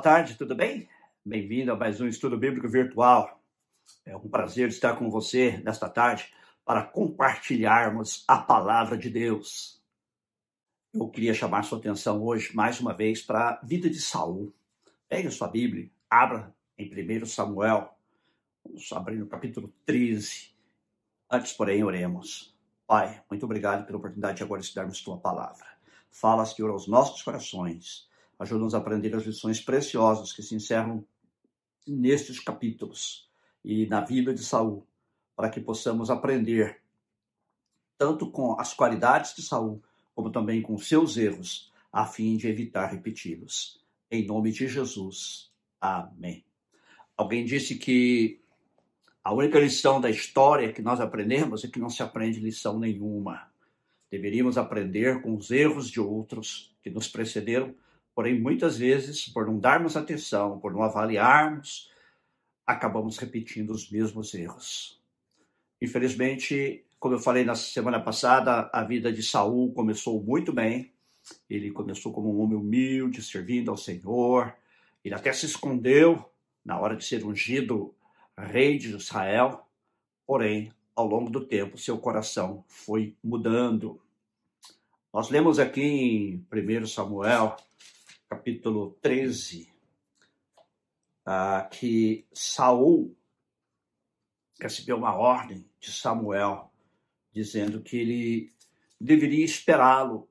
Boa tarde, tudo bem? Bem-vindo a mais um estudo bíblico virtual. É um prazer estar com você nesta tarde para compartilharmos a palavra de Deus. Eu queria chamar sua atenção hoje mais uma vez para a vida de Saul. Pegue sua Bíblia, abra em 1 Samuel, vamos abrir no capítulo 13. Antes, porém, oremos. Pai, muito obrigado pela oportunidade de agora estudarmos tua palavra. Fala, Senhor, aos nossos corações Ajuda-nos a aprender as lições preciosas que se encerram nestes capítulos e na vida de Saul, para que possamos aprender tanto com as qualidades de Saul, como também com seus erros, a fim de evitar repeti-los. Em nome de Jesus. Amém. Alguém disse que a única lição da história que nós aprendemos é que não se aprende lição nenhuma. Deveríamos aprender com os erros de outros que nos precederam Porém, muitas vezes, por não darmos atenção, por não avaliarmos, acabamos repetindo os mesmos erros. Infelizmente, como eu falei na semana passada, a vida de Saul começou muito bem. Ele começou como um homem humilde, servindo ao Senhor. Ele até se escondeu na hora de ser ungido rei de Israel. Porém, ao longo do tempo, seu coração foi mudando. Nós lemos aqui em 1 Samuel, capítulo 13, ah, que Saul recebeu uma ordem de Samuel dizendo que ele deveria esperá-lo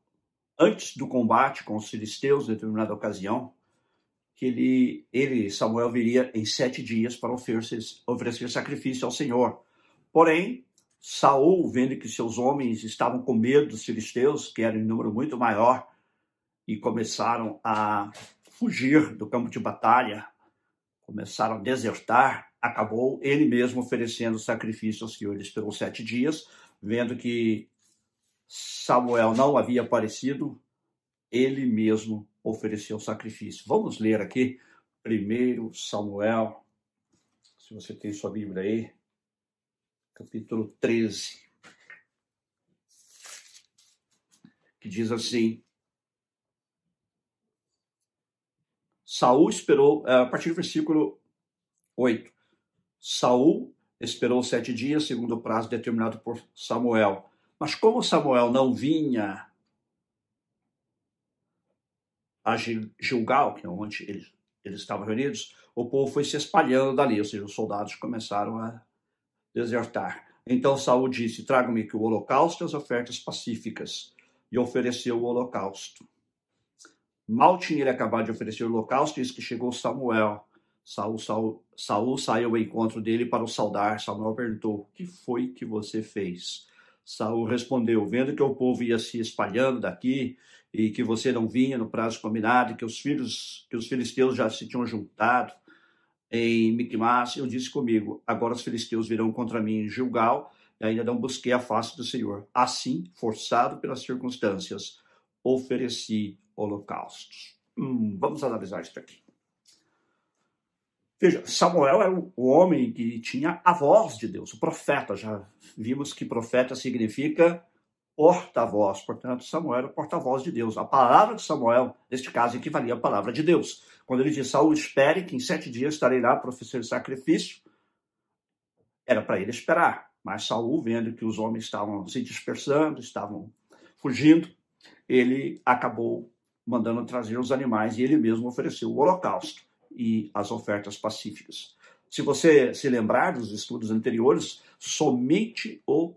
antes do combate com os filisteus, em determinada ocasião, que ele, ele, Samuel, viria em sete dias para oferecer, oferecer sacrifício ao Senhor. Porém, Saul, vendo que seus homens estavam com medo dos filisteus, que eram em número muito maior, e começaram a fugir do campo de batalha, começaram a desertar, acabou ele mesmo oferecendo sacrifício ao Senhor. Ele esperou sete dias, vendo que Samuel não havia aparecido, ele mesmo ofereceu sacrifício. Vamos ler aqui, primeiro Samuel, se você tem sua Bíblia aí, capítulo 13, que diz assim: Saul esperou, é, a partir do versículo 8. Saul esperou sete dias, segundo o prazo determinado por Samuel. Mas como Samuel não vinha a Gilgal, que é onde eles, eles estavam reunidos, o povo foi se espalhando dali, ou seja, os soldados começaram a desertar. Então Saul disse: Traga-me que o holocausto e as ofertas pacíficas. E ofereceu o holocausto. Mal tinha ele acabado de oferecer o holocausto, eis que chegou Samuel. Saul, Saul, Saul saiu ao encontro dele para o saudar. Samuel perguntou: O que foi que você fez? Saul respondeu: Vendo que o povo ia se espalhando daqui e que você não vinha no prazo combinado, que os filhos, que os filisteus já se tinham juntado em Micmas, eu disse comigo: Agora os filisteus virão contra mim em Gilgal, e ainda não busquei a face do Senhor. Assim, forçado pelas circunstâncias, ofereci holocaustos. Hum, vamos analisar isso aqui. Veja, Samuel era o homem que tinha a voz de Deus, o profeta. Já vimos que profeta significa porta-voz. Portanto, Samuel era o porta-voz de Deus. A palavra de Samuel, neste caso, equivalia à palavra de Deus. Quando ele diz, Saul, espere que em sete dias estarei lá para oferecer sacrifício, era para ele esperar. Mas Saul, vendo que os homens estavam se dispersando, estavam fugindo, ele acabou mandando trazer os animais e ele mesmo ofereceu o holocausto e as ofertas pacíficas. Se você se lembrar dos estudos anteriores, somente os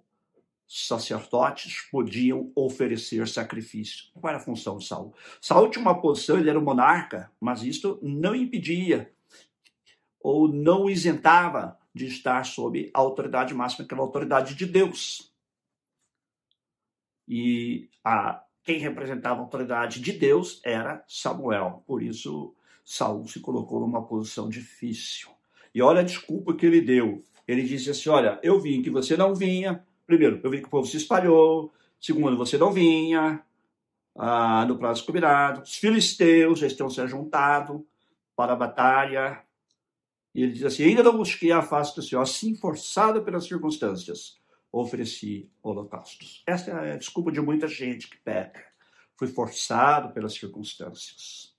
sacerdotes podiam oferecer sacrifício. Qual era a função de Saul? Saul tinha uma posição, ele era o monarca, mas isto não impedia ou não isentava de estar sob a autoridade máxima, que era a autoridade de Deus. E a quem representava a autoridade de Deus era Samuel. Por isso, Saul se colocou numa posição difícil. E olha a desculpa que ele deu. Ele disse assim: Olha, eu vi que você não vinha. Primeiro, eu vi que o povo se espalhou. Segundo, você não vinha ah, no prazo combinado. Os filisteus já estão se ajuntado para a batalha. E ele diz assim: Ainda não busquei a face do Senhor, assim forçado pelas circunstâncias ofereci holocaustos. Essa é a desculpa de muita gente que peca. Foi forçado pelas circunstâncias.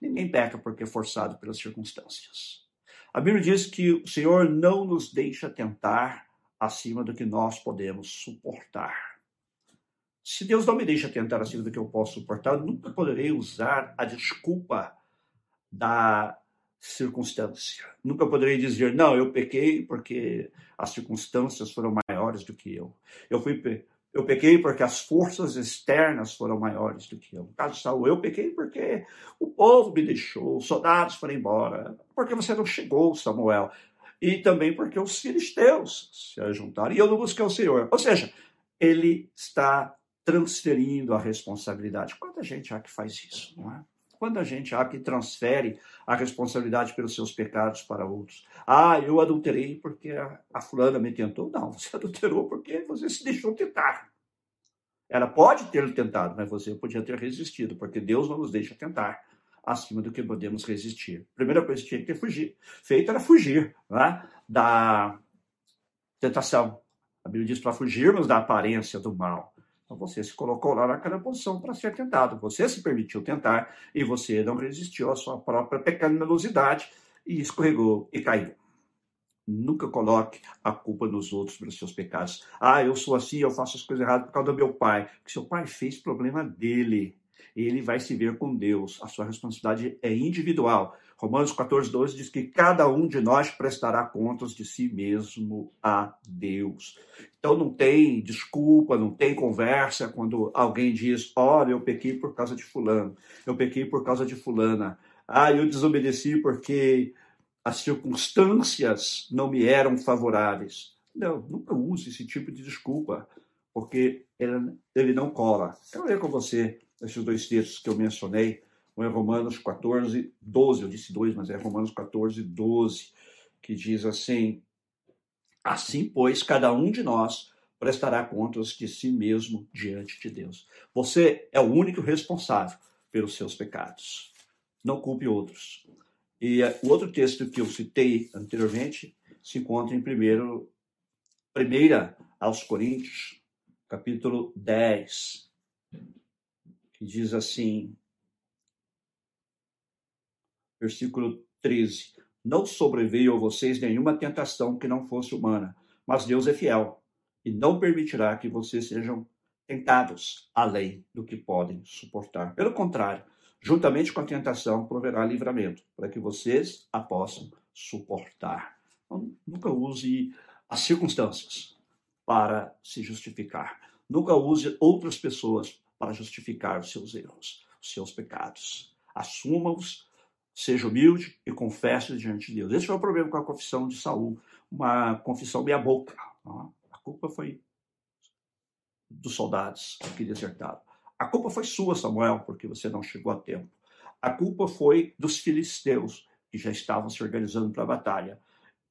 Ninguém peca porque é forçado pelas circunstâncias. A Bíblia diz que o Senhor não nos deixa tentar acima do que nós podemos suportar. Se Deus não me deixa tentar acima do que eu posso suportar, eu nunca poderei usar a desculpa da circunstância. Nunca poderei dizer, não, eu pequei porque as circunstâncias foram maiores do que eu. Eu fui eu pequei porque as forças externas foram maiores do que eu. No caso de Saul, eu pequei porque o povo me deixou, os soldados foram embora, porque você não chegou, Samuel. E também porque os filisteus se ajuntaram e eu não busquei o Senhor. Ou seja, ele está transferindo a responsabilidade. Quanta gente há que faz isso, não é? Quando a gente há que transfere a responsabilidade pelos seus pecados para outros. Ah, eu adulterei porque a, fulana me tentou. Não, você adulterou porque você se deixou tentar. Ela pode ter tentado, mas você podia ter resistido, porque Deus não nos deixa tentar acima do que podemos resistir. Primeira coisa que tinha que fugir. Feito era fugir né, da tentação. A Bíblia diz para fugirmos da aparência do mal. Então você se colocou lá naquela posição para ser tentado. Você se permitiu tentar e você não resistiu à sua própria pecaminosidade e escorregou e caiu. Nunca coloque a culpa nos outros pelos seus pecados. Ah, eu sou assim, eu faço as coisas erradas por causa do meu pai. O que seu pai fez, problema dele. Ele vai se ver com Deus. A sua responsabilidade é individual. Romanos 14, 12 diz que cada um de nós prestará contas de si mesmo a Deus. Então não tem desculpa, não tem conversa quando alguém diz: Olha, eu pequei por causa de Fulano, eu pequei por causa de Fulana. Ah, eu desobedeci porque as circunstâncias não me eram favoráveis. Não, nunca use esse tipo de desculpa, porque ele, ele não cola. Eu ler com você esses dois textos que eu mencionei um é Romanos 14, 12, eu disse 2, mas é Romanos 14, 12, que diz assim: Assim, pois, cada um de nós prestará contas de si mesmo diante de Deus. Você é o único responsável pelos seus pecados. Não culpe outros. E eh, o outro texto que eu citei anteriormente se encontra em primeiro, primeira aos Coríntios, capítulo 10, que diz assim: versículo 13. Não sobreveio a vocês nenhuma tentação que não fosse humana, mas Deus é fiel e não permitirá que vocês sejam tentados além do que podem suportar. Pelo contrário, juntamente com a tentação proverá livramento, para que vocês a possam suportar. Então, nunca use as circunstâncias para se justificar. Nunca use outras pessoas para justificar os seus erros, os seus pecados. Assuma-os seja humilde e confesse diante de Deus. Esse foi o problema com a confissão de Saul, uma confissão meia boca. A culpa foi dos soldados que desertaram. A culpa foi sua, Samuel, porque você não chegou a tempo. A culpa foi dos filisteus, que já estavam se organizando para a batalha.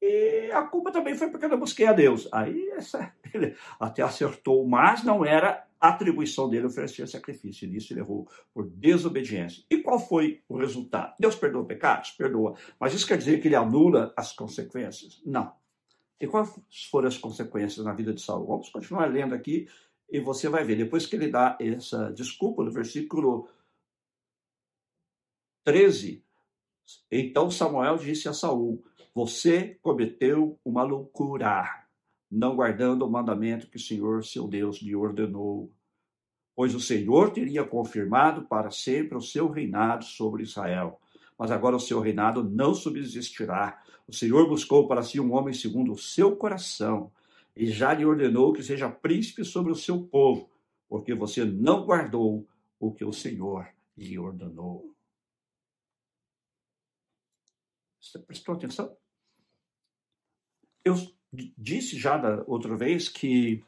E a culpa também foi porque eu não busquei a Deus. Aí essa, ele até acertou, mas não era atribuição dele oferecer sacrifício. E nisso ele errou por desobediência. E qual foi o resultado? Deus perdoa pecados? Perdoa. Mas isso quer dizer que ele anula as consequências? Não. E quais foram as consequências na vida de Saul? Vamos continuar lendo aqui e você vai ver. Depois que ele dá essa desculpa, no versículo 13, então Samuel disse a Saul: Você cometeu uma loucura não guardando o mandamento que o Senhor, seu Deus, lhe ordenou. Pois o Senhor teria confirmado para sempre o seu reinado sobre Israel. Mas agora o seu reinado não subsistirá. O Senhor buscou para si um homem segundo o seu coração, e já lhe ordenou que seja príncipe sobre o seu povo, porque você não guardou o que o Senhor lhe ordenou. Você prestou atenção? Eu disse já da outra vez que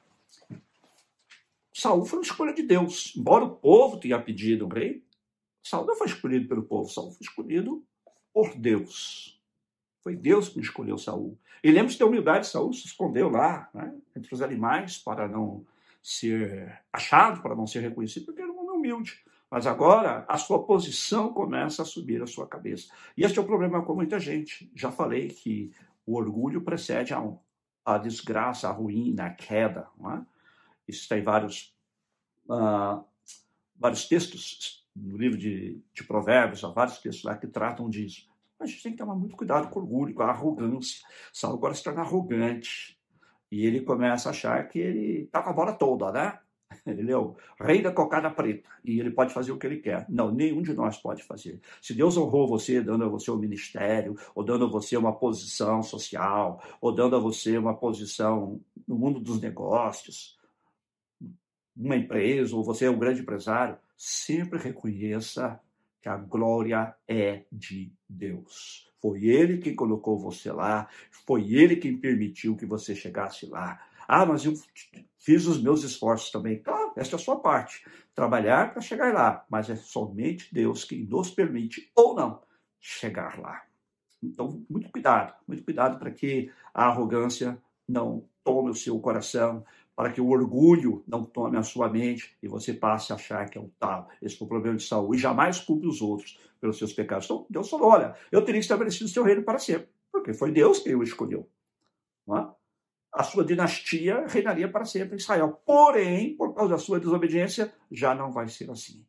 Saul foi uma escolha de Deus. Embora o povo tenha pedido o rei, Saul não foi escolhido pelo povo, Saul foi escolhido por Deus. Foi Deus que escolheu Saul. E lembre-se da humildade, Saul se escondeu lá, né, entre os animais, para não ser achado, para não ser reconhecido, porque era um homem humilde. Mas agora a sua posição começa a subir a sua cabeça. E este é o problema com muita gente. Já falei que o orgulho precede a honra a desgraça, a ruína, a queda. É? Isso tem vários, uh, vários textos no livro de, de Provérbios, há vários textos lá que tratam disso. A gente tem que tomar muito cuidado com o orgulho, com a arrogância. Saul agora se torna arrogante. E ele começa a achar que ele está com a bola toda, né? Ele é o rei da cocada preta e ele pode fazer o que ele quer. Não, nenhum de nós pode fazer. Se Deus honrou você, dando a você um ministério, ou dando a você uma posição social, ou dando a você uma posição no mundo dos negócios, uma empresa, ou você é um grande empresário, sempre reconheça que a glória é de Deus. Foi Ele quem colocou você lá, foi Ele quem permitiu que você chegasse lá. Ah, mas eu fiz os meus esforços também. Claro, essa é a sua parte. Trabalhar para chegar lá, mas é somente Deus quem nos permite ou não chegar lá. Então, muito cuidado, muito cuidado para que a arrogância não tome o seu coração, para que o orgulho não tome a sua mente e você passe a achar que é um tal. Esse foi o problema de Saul. E jamais culpe os outros pelos seus pecados. Então, Deus falou: olha, eu teria estabelecido o seu reino para sempre, porque foi Deus quem o escolheu. Não é? A sua dinastia reinaria para sempre em Israel. Porém, por causa da sua desobediência, já não vai ser assim.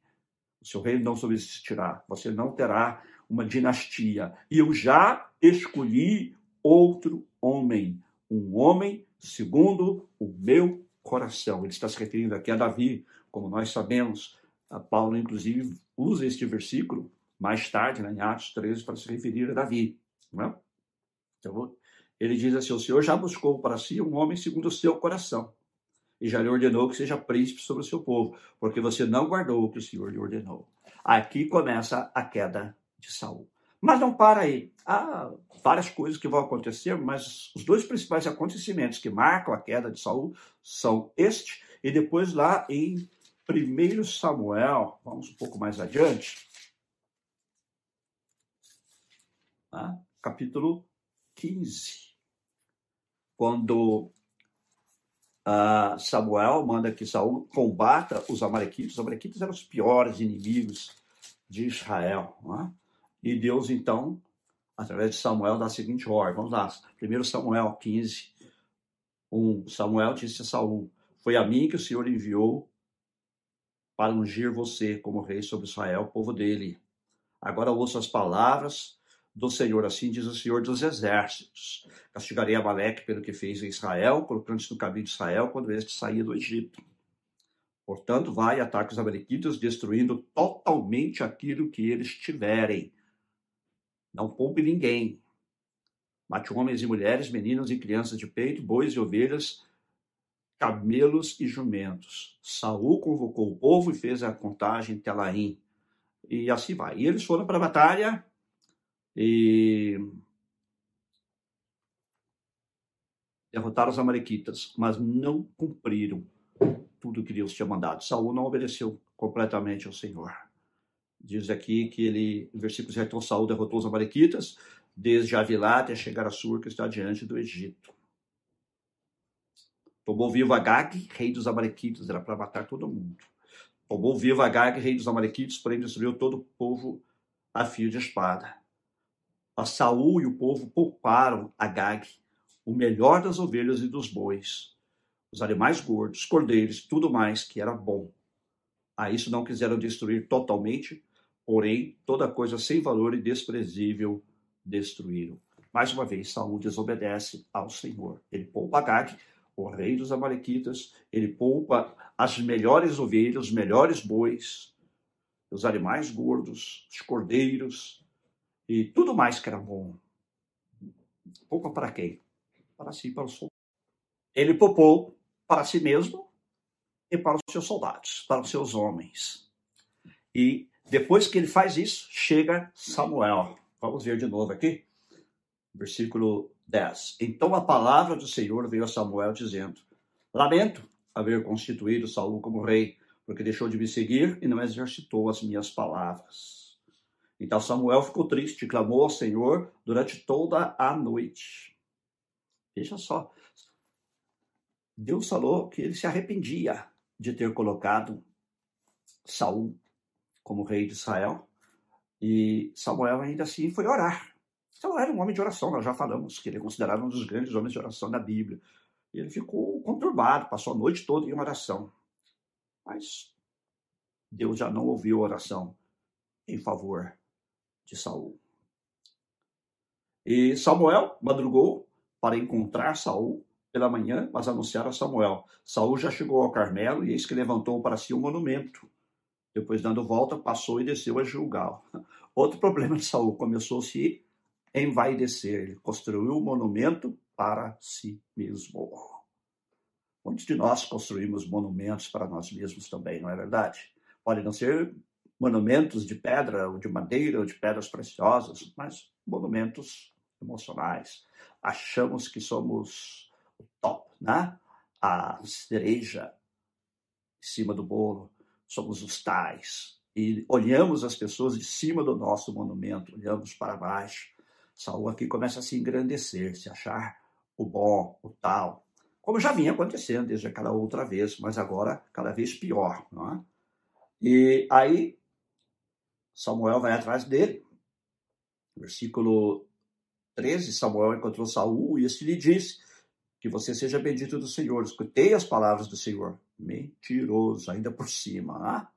O seu reino não subsistirá. Você não terá uma dinastia. E eu já escolhi outro homem, um homem segundo o meu coração. Ele está se referindo aqui a Davi, como nós sabemos. A Paulo, inclusive, usa este versículo mais tarde, né, em Atos 13, para se referir a Davi. Não é? Então, ele diz assim: O Senhor já buscou para si um homem segundo o seu coração, e já lhe ordenou que seja príncipe sobre o seu povo, porque você não guardou o que o Senhor lhe ordenou. Aqui começa a queda de Saul. Mas não para aí. Há várias coisas que vão acontecer, mas os dois principais acontecimentos que marcam a queda de Saul são este, e depois lá em 1 Samuel, vamos um pouco mais adiante, tá? capítulo 15 quando uh, Samuel manda que Saul combata os amalequitas. Os amalequitas eram os piores inimigos de Israel. É? E Deus, então, através de Samuel, dá a seguinte ordem. Vamos lá. Primeiro Samuel 15, 1. Samuel disse a Saul, foi a mim que o Senhor enviou para ungir você como rei sobre Israel, povo dele. Agora ouça as palavras do Senhor. Assim diz o Senhor dos Exércitos. Castigarei Amaleque pelo que fez em Israel, colocando-se no caminho de Israel quando este saía do Egito. Portanto, vai e ataque os Amalequitas, destruindo totalmente aquilo que eles tiverem. Não poupe ninguém. Mate homens e mulheres, meninos e crianças de peito, bois e ovelhas, camelos e jumentos. Saul convocou o povo e fez a contagem em Telaim. E assim vai. E eles foram para a batalha e derrotaram os amalequitas, mas não cumpriram tudo que Deus tinha mandado. Saul não obedeceu completamente ao Senhor. Diz aqui que ele, no versículo 7, então Saul derrotou os amalequitas, desde Avilá até chegar a Sur, que está diante do Egito. Tomou vivo Agag, rei dos amalequitas, era para matar todo mundo. Tomou vivo Agag, rei dos amalequitas, porém destruiu todo o povo a fio de espada. A Saul e o povo pouparam Agag, o melhor das ovelhas e dos bois, os animais gordos, cordeiros, tudo mais que era bom. A isso não quiseram destruir totalmente, porém toda coisa sem valor e desprezível destruíram. Mais uma vez, Saul desobedece ao Senhor. Ele poupa Agag, o rei dos amalequitas, ele poupa as melhores ovelhas, os melhores bois, os animais gordos, os cordeiros, e tudo mais que era bom. Poupa para quem? Para si, para os soldados. Ele poupou para si mesmo e para os seus soldados, para os seus homens. E depois que ele faz isso, chega Samuel. Vamos ver de novo aqui. Versículo 10. Então a palavra do Senhor veio a Samuel dizendo: Lamento haver constituído Saul como rei, porque deixou de me seguir e não exercitou as minhas palavras. Então Samuel ficou triste, clamou ao Senhor durante toda a noite. Veja só. Deus falou que ele se arrependia de ter colocado Saul como rei de Israel. E Samuel ainda assim foi orar. Samuel era um homem de oração, nós já falamos que ele é considerado um dos grandes homens de oração da Bíblia. E ele ficou conturbado, passou a noite toda em oração. Mas Deus já não ouviu a oração em favor de Saul. E Samuel madrugou para encontrar Saul pela manhã, mas anunciaram a Samuel. Saul já chegou ao Carmelo e eis que levantou para si um monumento. Depois, dando volta, passou e desceu a Gilgal. Outro problema de Saul começou a se envaidecer. Ele construiu um monumento para si mesmo. Muitos de nós construímos monumentos para nós mesmos também, não é verdade? Podem não ser monumentos de pedra, ou de madeira, ou de pedras preciosas, mas monumentos emocionais. Achamos que somos o top, né? A cereja em cima do bolo, somos os tais. E olhamos as pessoas de cima do nosso monumento, olhamos para baixo. Saul aqui começa a se engrandecer, se achar o bom, o tal, como já vinha acontecendo desde aquela outra vez, mas agora cada vez pior. Não é? E aí Samuel vai atrás dele. Versículo 13, Samuel encontrou Saul e este lhe disse, que você seja bendito do Senhor. Escutei as palavras do Senhor. Mentiroso, ainda por cima. Ah?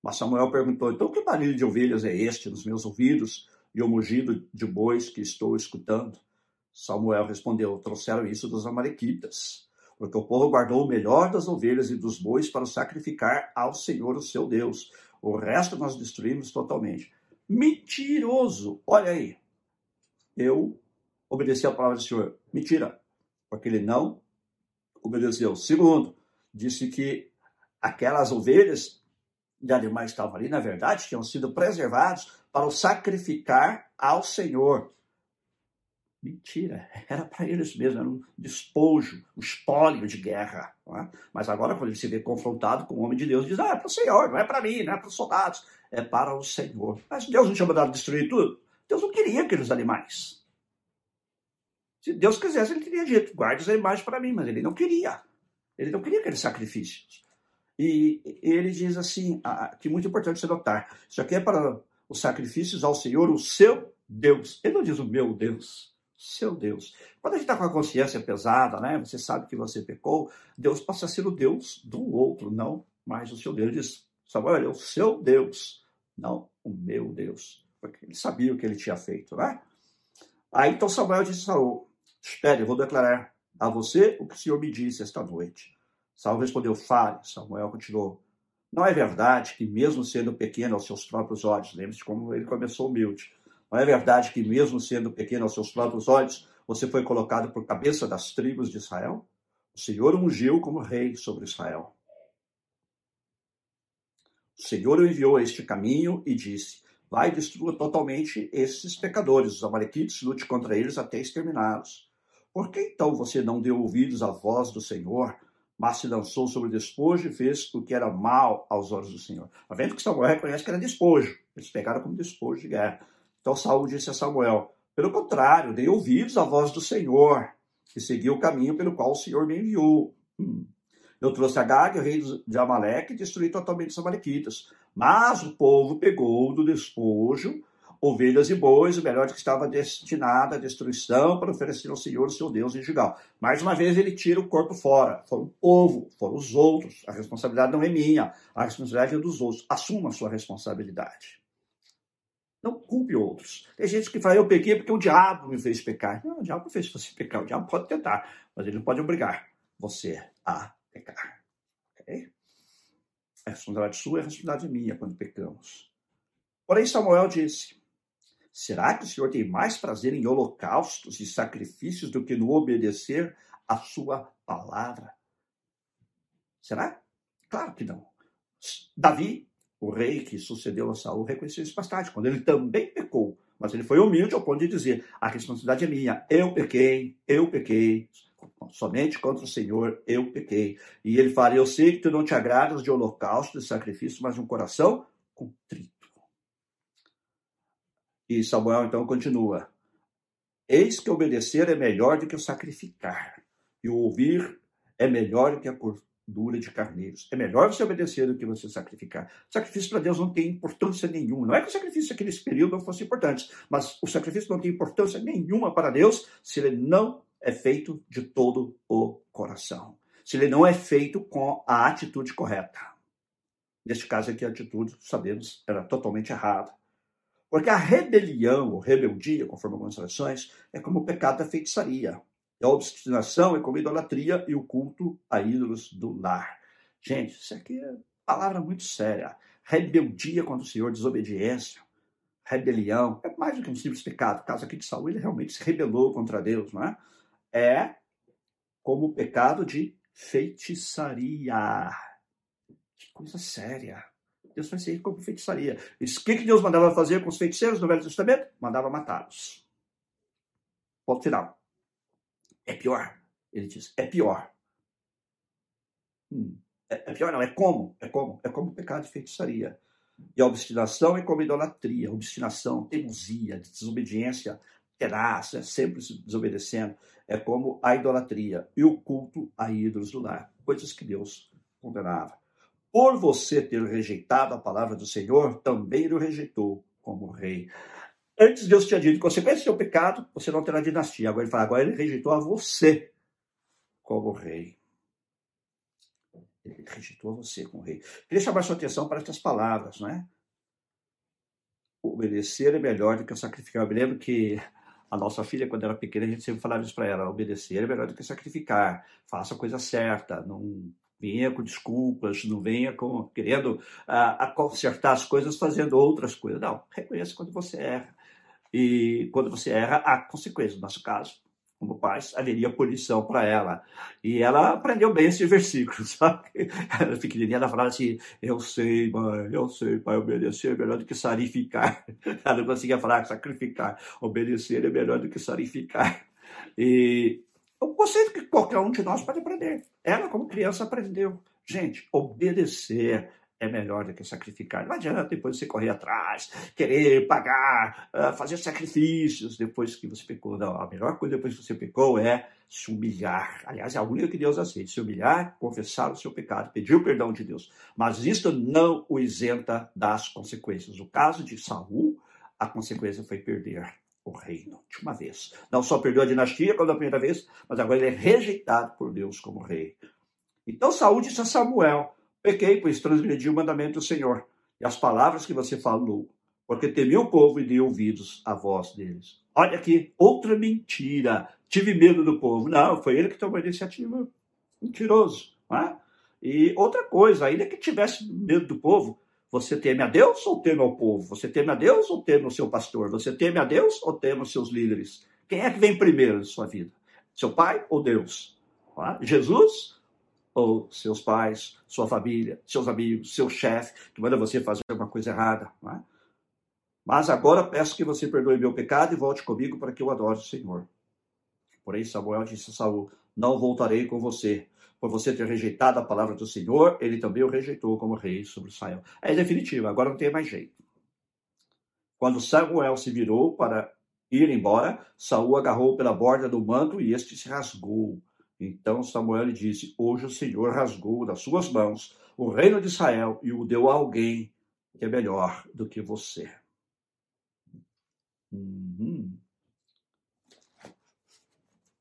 Mas Samuel perguntou, então que barulho de ovelhas é este nos meus ouvidos e o mugido de bois que estou escutando? Samuel respondeu: Trouxeram isso dos Amalequitas, porque o povo guardou o melhor das ovelhas e dos bois para sacrificar ao Senhor, o seu Deus. O resto nós destruímos totalmente. Mentiroso! Olha aí. Eu obedeci a palavra do Senhor. Mentira, porque ele não obedeceu. Segundo, disse que aquelas ovelhas de animais que estavam ali, na verdade, tinham sido preservados para o sacrificar ao Senhor. Mentira, era para eles mesmos, era um despojo, um espólio de guerra. É? Mas agora, quando ele se vê confrontado com o homem de Deus, diz: Ah, é para o Senhor, não é para mim, não é para os soldados, é para o Senhor. Mas Deus não tinha mandado destruir tudo? Deus não queria aqueles animais. Se Deus quisesse, ele teria dito: guarde os animais para mim, mas ele não queria. Ele não queria aqueles sacrifícios. E ele diz assim, que é muito importante você notar: isso aqui é para os sacrifícios ao Senhor, o seu Deus. Ele não diz o meu Deus seu Deus. Quando a gente está com a consciência pesada, né? Você sabe que você pecou, Deus passa a ser o Deus do outro, não mais o seu Deus. Ele diz, Samuel, é o seu Deus, não o meu Deus. Porque ele sabia o que ele tinha feito, né? Aí então Samuel disse a Saul, espere, eu vou declarar a você o que o Senhor me disse esta noite. Saul respondeu, fale. Samuel continuou, não é verdade que mesmo sendo pequeno aos seus próprios olhos, lembre-se como ele começou humilde, não é verdade que, mesmo sendo pequeno aos seus próprios olhos, você foi colocado por cabeça das tribos de Israel? O Senhor ungiu como rei sobre Israel. O Senhor o enviou a este caminho e disse: Vai e destrua totalmente esses pecadores, os amalequites, lute contra eles até exterminá-los. Por que então você não deu ouvidos à voz do Senhor, mas se lançou sobre o despojo e fez o que era mal aos olhos do Senhor? Está vendo que Samuel reconhece que era despojo. Eles pegaram como despojo de guerra. Então Saul disse a Samuel: Pelo contrário, dei ouvidos à voz do Senhor, e segui o caminho pelo qual o Senhor me enviou. Hum. Eu trouxe Agag, rei de Amaleque, e destruí totalmente os amalequitas. Mas o povo pegou do despojo ovelhas e bois, o melhor que estava destinado à destruição para oferecer ao Senhor, seu Deus, em Gigal. Mais uma vez ele tira o corpo fora. Foi o povo, foram os outros. A responsabilidade não é minha, a responsabilidade é dos outros. Assuma a sua responsabilidade. Não culpe outros. Tem gente que fala, eu pequei porque o diabo me fez pecar. Não, o diabo fez você pecar. O diabo pode tentar, mas ele não pode obrigar você a pecar. Ok? A responsabilidade sua é a responsabilidade minha quando pecamos. Porém, Samuel disse: Será que o Senhor tem mais prazer em holocaustos e sacrifícios do que no obedecer a sua palavra? Será? Claro que não. Davi o rei que sucedeu a Saul reconheceu isso mais tarde, quando ele também pecou. Mas ele foi humilde ao ponto de dizer: a responsabilidade é minha, eu pequei, eu pequei, somente contra o Senhor eu pequei. E ele fala: Eu sei que tu não te agradas de holocausto, de sacrifício, mas de um coração contrito. E Samuel então continua: Eis que obedecer é melhor do que o sacrificar, e o ouvir é melhor do que a dura de carneiros. É melhor você obedecer do que você sacrificar. sacrifício para Deus não tem importância nenhuma. Não é que o sacrifício naquele período não fosse importante, mas o sacrifício não tem importância nenhuma para Deus se ele não é feito de todo o coração. Se ele não é feito com a atitude correta. Neste caso aqui, a atitude, sabemos, era totalmente errada. Porque a rebelião, ou rebeldia, conforme algumas traduções, é como o pecado da feitiçaria. A obstinação é como a idolatria e o culto a ídolos do lar. Gente, isso aqui é palavra muito séria. Rebeldia contra o Senhor, desobediência, rebelião, é mais do que um simples pecado. No caso aqui de Saul, ele realmente se rebelou contra Deus, não é? É como o pecado de feitiçaria. Que coisa séria. Deus faz isso como feitiçaria. o que, que Deus mandava fazer com os feiticeiros no Velho Testamento? Mandava matá-los. Ponto final. É pior. Ele diz, é pior. Hum, é, é, pior não, é como? É como? É como o pecado de feitiçaria. E a obstinação é como idolatria, obstinação, teimosia, desobediência tenaz, é sempre desobedecendo. É como a idolatria e o culto a ídolos do lar, coisas que Deus condenava. Por você ter rejeitado a palavra do Senhor, também o rejeitou como rei. Antes Deus tinha dito, consequência do seu pecado, você não terá dinastia. Agora ele fala, agora ele rejeitou a você como rei. Ele rejeitou a você como rei. Queria chamar sua atenção para estas palavras, não é? Obedecer é melhor do que sacrificar. Eu me lembro que a nossa filha, quando era pequena, a gente sempre falava isso para ela: obedecer é melhor do que sacrificar. Faça a coisa certa, não venha com desculpas, não venha com querendo a, a consertar as coisas fazendo outras coisas. Não, reconheça quando você erra. E quando você erra, há consequências. No nosso caso, como pais, haveria punição para ela. E ela aprendeu bem esse versículo, sabe? Ela pequenininha, ela falava assim, eu sei, mãe, eu sei, pai, obedecer é melhor do que sarificar. Ela não conseguia falar sacrificar. Obedecer é melhor do que sarificar. E é um conceito que qualquer um de nós pode aprender. Ela, como criança, aprendeu. Gente, obedecer é melhor do que sacrificar. Não adianta depois você correr atrás, querer pagar, ah, fazer sacrifícios depois que você pecou. Não, a melhor coisa depois que você pecou é se humilhar. Aliás, é a única que Deus aceita. Se humilhar, confessar o seu pecado, pedir o perdão de Deus. Mas isto não o isenta das consequências. No caso de Saul, a consequência foi perder o reino de uma vez. Não só perdeu a dinastia quando a primeira vez, mas agora ele é rejeitado por Deus como rei. Então Saul disse a Samuel: Pequei, pois transgredi o mandamento do Senhor e as palavras que você falou, porque temi o povo e dei ouvidos à voz deles. Olha aqui, outra mentira. Tive medo do povo. Não, foi ele que tomou a iniciativa. Mentiroso. Não é? E outra coisa, ainda que tivesse medo do povo, você teme a Deus ou teme ao povo? Você teme a Deus ou teme o seu pastor? Você teme a Deus ou teme os seus líderes? Quem é que vem primeiro na sua vida? Seu pai ou Deus? É? Jesus ou seus pais, sua família, seus amigos, seu chefe, que manda você fazer uma coisa errada. É? Mas agora peço que você perdoe meu pecado e volte comigo para que eu adore o Senhor. Porém, Samuel disse a Saul: Não voltarei com você. Por você ter rejeitado a palavra do Senhor, ele também o rejeitou como rei sobre Israel. É definitivo, agora não tem mais jeito. Quando Samuel se virou para ir embora, Saul agarrou pela borda do manto e este se rasgou. Então Samuel disse: Hoje o Senhor rasgou das suas mãos o reino de Israel e o deu a alguém que é melhor do que você. Uhum.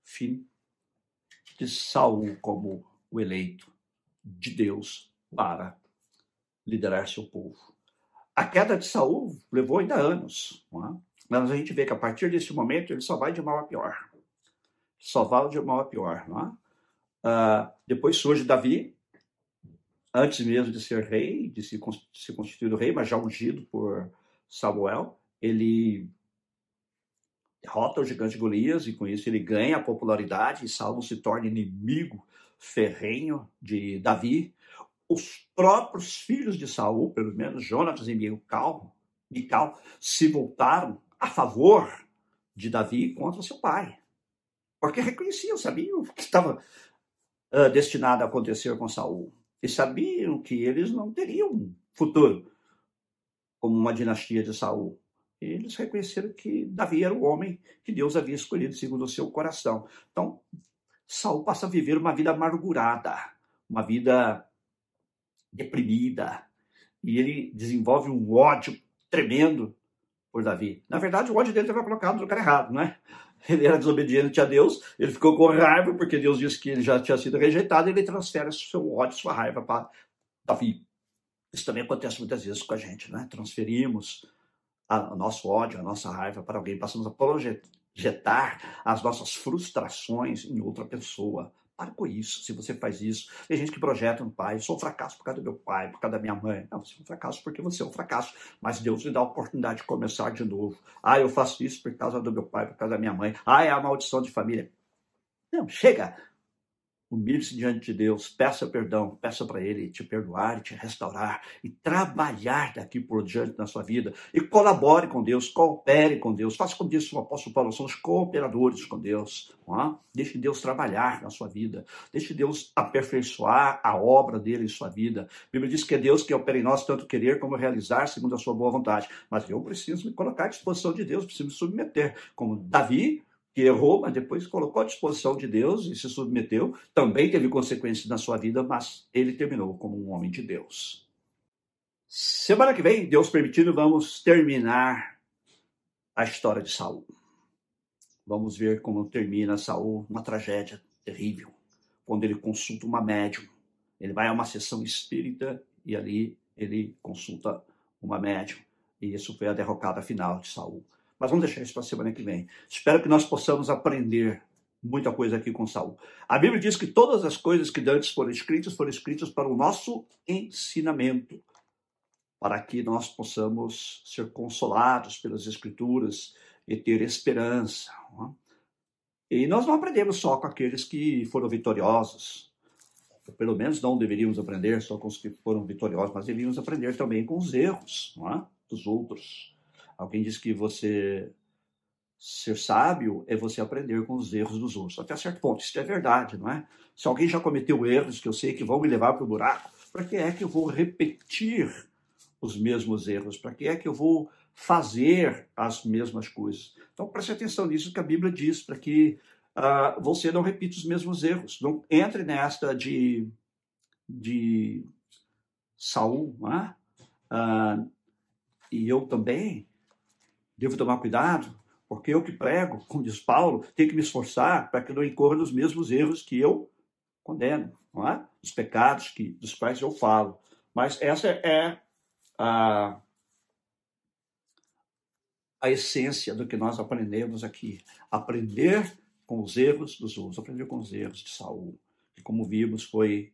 Fim de Saul como o eleito de Deus para liderar seu povo. A queda de Saul levou ainda anos, é? mas a gente vê que a partir desse momento ele só vai de mal a pior só vai de mal a pior. Não é? Uh, depois surge Davi, antes mesmo de ser rei, de se, ser constituído rei, mas já ungido por Samuel, ele derrota o gigante Golias e com isso ele ganha a popularidade e Saulo se torna inimigo ferrenho de Davi. Os próprios filhos de Saul, pelo menos Jonatas e Mical, Mical se voltaram a favor de Davi contra seu pai porque reconheciam, sabiam o que estava uh, destinado a acontecer com Saul e sabiam que eles não teriam futuro como uma dinastia de Saul. Eles reconheceram que Davi era o homem que Deus havia escolhido segundo o seu coração. Então, Saul passa a viver uma vida amargurada, uma vida deprimida, e ele desenvolve um ódio tremendo por Davi. Na verdade, o ódio dele estava colocado no lugar errado, não é? ele era desobediente a Deus, ele ficou com raiva porque Deus disse que ele já tinha sido rejeitado, e ele transfere seu ódio, sua raiva para Davi. Isso também acontece muitas vezes com a gente, né? Transferimos o nosso ódio, a nossa raiva para alguém, passamos a projetar as nossas frustrações em outra pessoa. Para com isso, se você faz isso. Tem gente que projeta no pai, sou um fracasso por causa do meu pai, por causa da minha mãe. Não, você é um fracasso porque você é um fracasso. Mas Deus lhe dá a oportunidade de começar de novo. Ah, eu faço isso por causa do meu pai, por causa da minha mãe. Ah, é a maldição de família. Não, chega. Humilhe-se diante de Deus, peça perdão, peça para Ele te perdoar, te restaurar e trabalhar daqui por diante na sua vida. E colabore com Deus, coopere com Deus. Faça como disse o apóstolo Paulo, somos cooperadores com Deus. É? Deixe Deus trabalhar na sua vida. Deixe Deus aperfeiçoar a obra dele em sua vida. A Bíblia diz que é Deus que opera em nós tanto querer como realizar segundo a sua boa vontade. Mas eu preciso me colocar à disposição de Deus, preciso me submeter. Como Davi que errou, mas depois colocou à disposição de Deus e se submeteu, também teve consequências na sua vida, mas ele terminou como um homem de Deus. Semana que vem, Deus permitindo, vamos terminar a história de Saul. Vamos ver como termina Saul, uma tragédia terrível, quando ele consulta uma médium. Ele vai a uma sessão espírita e ali ele consulta uma médium. E isso foi a derrocada final de Saul. Mas vamos deixar isso para a semana que vem. Espero que nós possamos aprender muita coisa aqui com Saul. A Bíblia diz que todas as coisas que antes foram escritas foram escritas para o nosso ensinamento, para que nós possamos ser consolados pelas Escrituras e ter esperança. É? E nós não aprendemos só com aqueles que foram vitoriosos, pelo menos não deveríamos aprender só com os que foram vitoriosos, mas deveríamos aprender também com os erros é? dos outros. Alguém diz que você ser sábio é você aprender com os erros dos outros. Até certo ponto, isso é verdade, não é? Se alguém já cometeu erros que eu sei que vão me levar para o buraco, para que é que eu vou repetir os mesmos erros? Para que é que eu vou fazer as mesmas coisas? Então preste atenção nisso que a Bíblia diz, para que uh, você não repita os mesmos erros. Não entre nesta de, de Saul, não é? Uh, e eu também devo tomar cuidado, porque eu que prego, como diz Paulo, tenho que me esforçar para que não incorra nos mesmos erros que eu condeno, não é? Os pecados que, dos quais eu falo. Mas essa é a, a essência do que nós aprendemos aqui. Aprender com os erros dos outros, aprender com os erros de Saul, que como vimos foi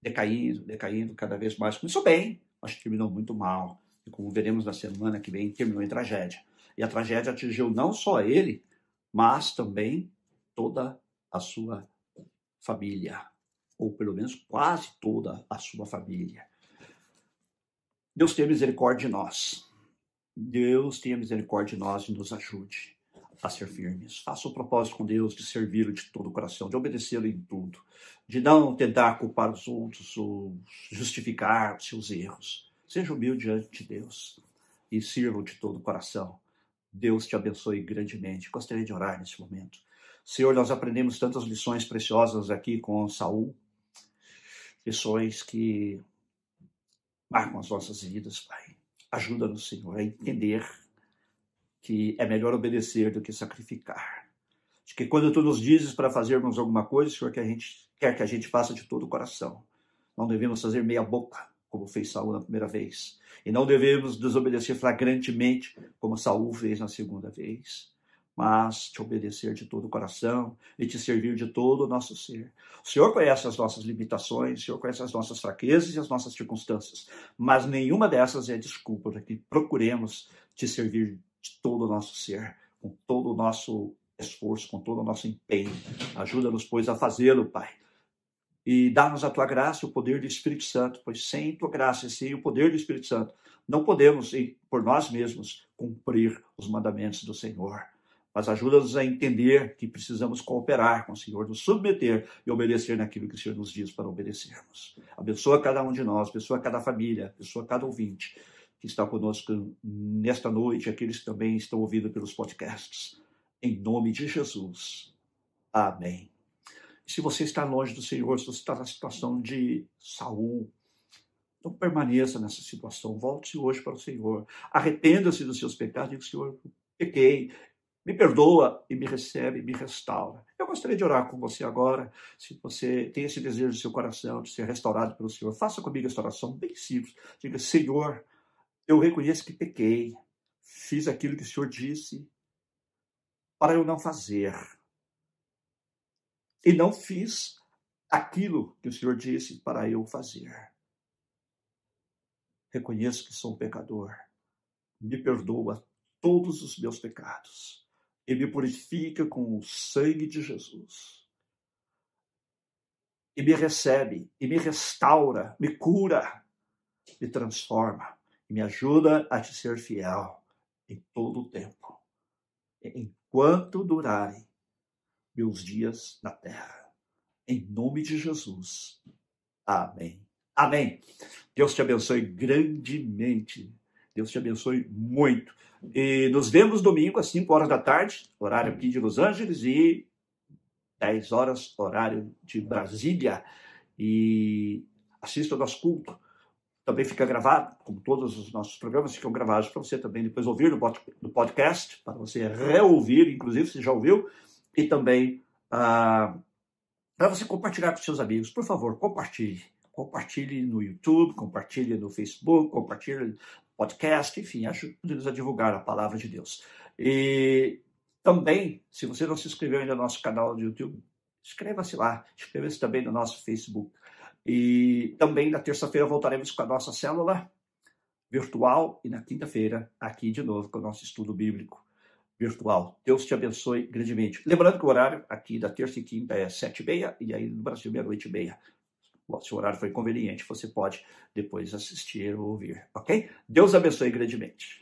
decaindo, decaindo cada vez mais. Começou bem, mas terminou muito mal e como veremos na semana que vem, terminou em tragédia. E a tragédia atingiu não só ele, mas também toda a sua família, ou pelo menos quase toda a sua família. Deus tenha misericórdia de nós. Deus tenha misericórdia de nós e nos ajude a ser firmes. Faça o propósito com Deus de servi-lo de todo o coração, de obedecê-lo em tudo, de não tentar culpar os outros ou justificar os seus erros Seja humilde diante de Deus e sirva de todo o coração. Deus te abençoe grandemente. Gostaria de orar nesse momento. Senhor, nós aprendemos tantas lições preciosas aqui com Saul, lições que marcam as nossas vidas, Pai. Ajuda-nos, Senhor, a entender que é melhor obedecer do que sacrificar. De que quando tu nos dizes para fazermos alguma coisa, Senhor, que a gente quer que a gente faça de todo o coração. Não devemos fazer meia boca, como fez Saul na primeira vez. E não devemos desobedecer flagrantemente, como Saul fez na segunda vez. Mas te obedecer de todo o coração e te servir de todo o nosso ser. O Senhor conhece as nossas limitações, o Senhor conhece as nossas fraquezas e as nossas circunstâncias, mas nenhuma dessas é desculpa para que procuremos te servir de todo o nosso ser, com todo o nosso esforço, com todo o nosso empenho. Ajuda-nos, pois, a fazê-lo, Pai e dá-nos a tua graça e o poder do Espírito Santo, pois sem tua graça e sem o poder do Espírito Santo, não podemos, por nós mesmos, cumprir os mandamentos do Senhor. Mas ajuda-nos a entender que precisamos cooperar com o Senhor, nos submeter e obedecer naquilo que o Senhor nos diz para obedecermos. Abençoa cada um de nós, abençoa cada família, abençoa cada ouvinte que está conosco nesta noite, aqueles que também estão ouvindo pelos podcasts. Em nome de Jesus. Amém. Se você está longe do Senhor, se você está na situação de Saul, não permaneça nessa situação. Volte-se hoje para o Senhor. Arrependa-se dos seus pecados. Diga, Senhor, pequei. Me perdoa e me recebe, me restaura. Eu gostaria de orar com você agora. Se você tem esse desejo no seu coração de ser restaurado pelo Senhor, faça comigo esta oração bem simples. Diga, Senhor, eu reconheço que pequei. fiz aquilo que o Senhor disse para eu não fazer. E não fiz aquilo que o Senhor disse para eu fazer. Reconheço que sou um pecador. Me perdoa todos os meus pecados e me purifica com o sangue de Jesus. E me recebe, e me restaura, me cura, me transforma e me ajuda a te ser fiel em todo o tempo, enquanto durarem meus dias na terra. Em nome de Jesus. Amém. Amém. Deus te abençoe grandemente. Deus te abençoe muito. E nos vemos domingo às 5 horas da tarde, horário aqui de Los Angeles, e 10 horas, horário de Brasília. E assista o nosso culto. Também fica gravado, como todos os nossos programas ficam gravados para você também depois ouvir no podcast, para você reouvir, inclusive se já ouviu, e também ah, para você compartilhar com seus amigos. Por favor, compartilhe. Compartilhe no YouTube, compartilhe no Facebook, compartilhe no podcast, enfim, ajude-nos a divulgar a palavra de Deus. E também, se você não se inscreveu ainda no nosso canal do YouTube, inscreva-se lá, inscreva-se também no nosso Facebook. E também na terça-feira voltaremos com a nossa célula virtual e na quinta-feira aqui de novo com o nosso estudo bíblico virtual. Deus te abençoe grandemente. Lembrando que o horário aqui da terça e quinta é sete e meia e aí no Brasil meia-noite e meia. Se o horário foi conveniente, você pode depois assistir ou ouvir, ok? Deus abençoe grandemente.